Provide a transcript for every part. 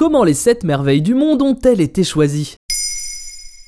Comment les 7 merveilles du monde ont-elles été choisies?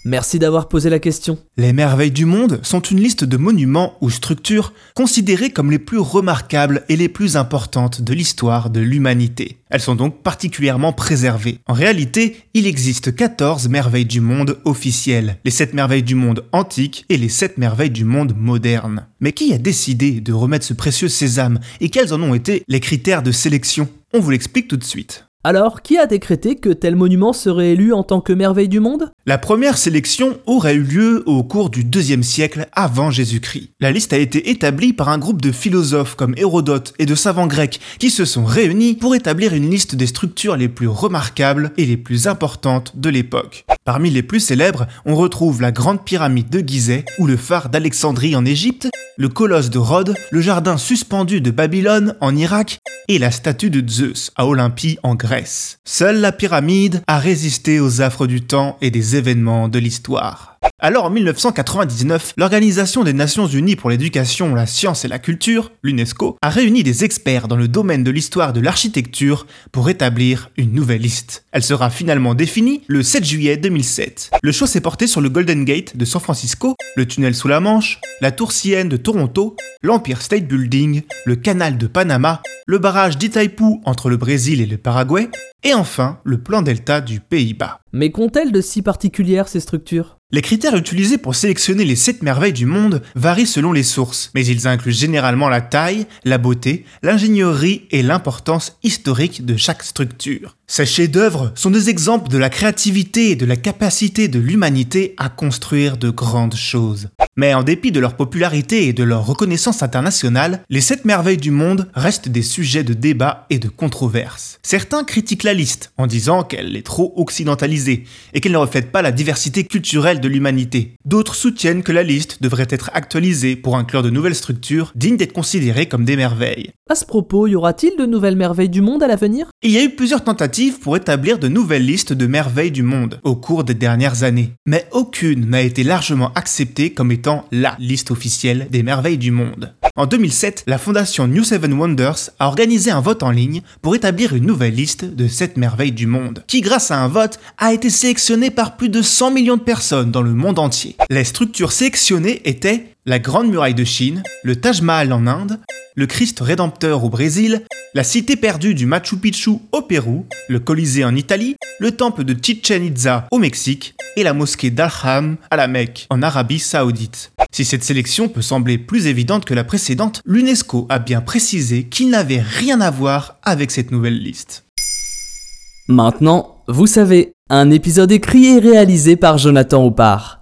Merci d'avoir posé la question. Les merveilles du monde sont une liste de monuments ou structures considérées comme les plus remarquables et les plus importantes de l'histoire de l'humanité. Elles sont donc particulièrement préservées. En réalité, il existe 14 merveilles du monde officielles, les 7 merveilles du monde antiques et les 7 merveilles du monde moderne. Mais qui a décidé de remettre ce précieux sésame et quels en ont été les critères de sélection? On vous l'explique tout de suite. Alors, qui a décrété que tel monument serait élu en tant que merveille du monde? La première sélection aurait eu lieu au cours du IIe siècle avant Jésus-Christ. La liste a été établie par un groupe de philosophes comme Hérodote et de savants grecs qui se sont réunis pour établir une liste des structures les plus remarquables et les plus importantes de l'époque. Parmi les plus célèbres, on retrouve la grande pyramide de Gizeh ou le phare d'Alexandrie en Égypte, le colosse de Rhodes, le jardin suspendu de Babylone en Irak et la statue de Zeus à Olympie en Grèce. Seule la pyramide a résisté aux affres du temps et des événements de l'histoire. Alors en 1999, l'Organisation des Nations Unies pour l'éducation, la science et la culture, l'UNESCO, a réuni des experts dans le domaine de l'histoire de l'architecture pour établir une nouvelle liste. Elle sera finalement définie le 7 juillet 2007. Le choix s'est porté sur le Golden Gate de San Francisco, le tunnel sous la Manche, la tour Sienne de Toronto, l'Empire State Building, le canal de Panama, le barrage d'Itaipu entre le Brésil et le Paraguay, et enfin le plan delta du Pays-Bas. Mais qu'ont-elles de si particulières ces structures? Les critères utilisés pour sélectionner les 7 merveilles du monde varient selon les sources, mais ils incluent généralement la taille, la beauté, l'ingénierie et l'importance historique de chaque structure. Ces chefs-d'œuvre sont des exemples de la créativité et de la capacité de l'humanité à construire de grandes choses. Mais en dépit de leur popularité et de leur reconnaissance internationale, les 7 merveilles du monde restent des sujets de débat et de controverse. Certains critiquent la liste en disant qu'elle est trop occidentalisée et qu'elle ne reflète pas la diversité culturelle de l'humanité. D'autres soutiennent que la liste devrait être actualisée pour inclure de nouvelles structures dignes d'être considérées comme des merveilles. À ce propos, y aura-t-il de nouvelles merveilles du monde à l'avenir? Il y a eu plusieurs tentatives pour établir de nouvelles listes de merveilles du monde au cours des dernières années, mais aucune n'a été largement acceptée comme étant LA liste officielle des merveilles du monde. En 2007, la fondation New Seven Wonders a organisé un vote en ligne pour établir une nouvelle liste de 7 merveilles du monde, qui grâce à un vote a été sélectionnée par plus de 100 millions de personnes dans le monde entier. Les structures sélectionnées étaient la Grande Muraille de Chine, le Taj Mahal en Inde, le Christ Rédempteur au Brésil, la cité perdue du Machu Picchu au Pérou, le Colisée en Italie, le temple de Chichen Itza au Mexique et la mosquée d'Al-Ham à la Mecque en Arabie Saoudite. Si cette sélection peut sembler plus évidente que la précédente, l'UNESCO a bien précisé qu'il n'avait rien à voir avec cette nouvelle liste. Maintenant, vous savez, un épisode écrit et réalisé par Jonathan Oppard.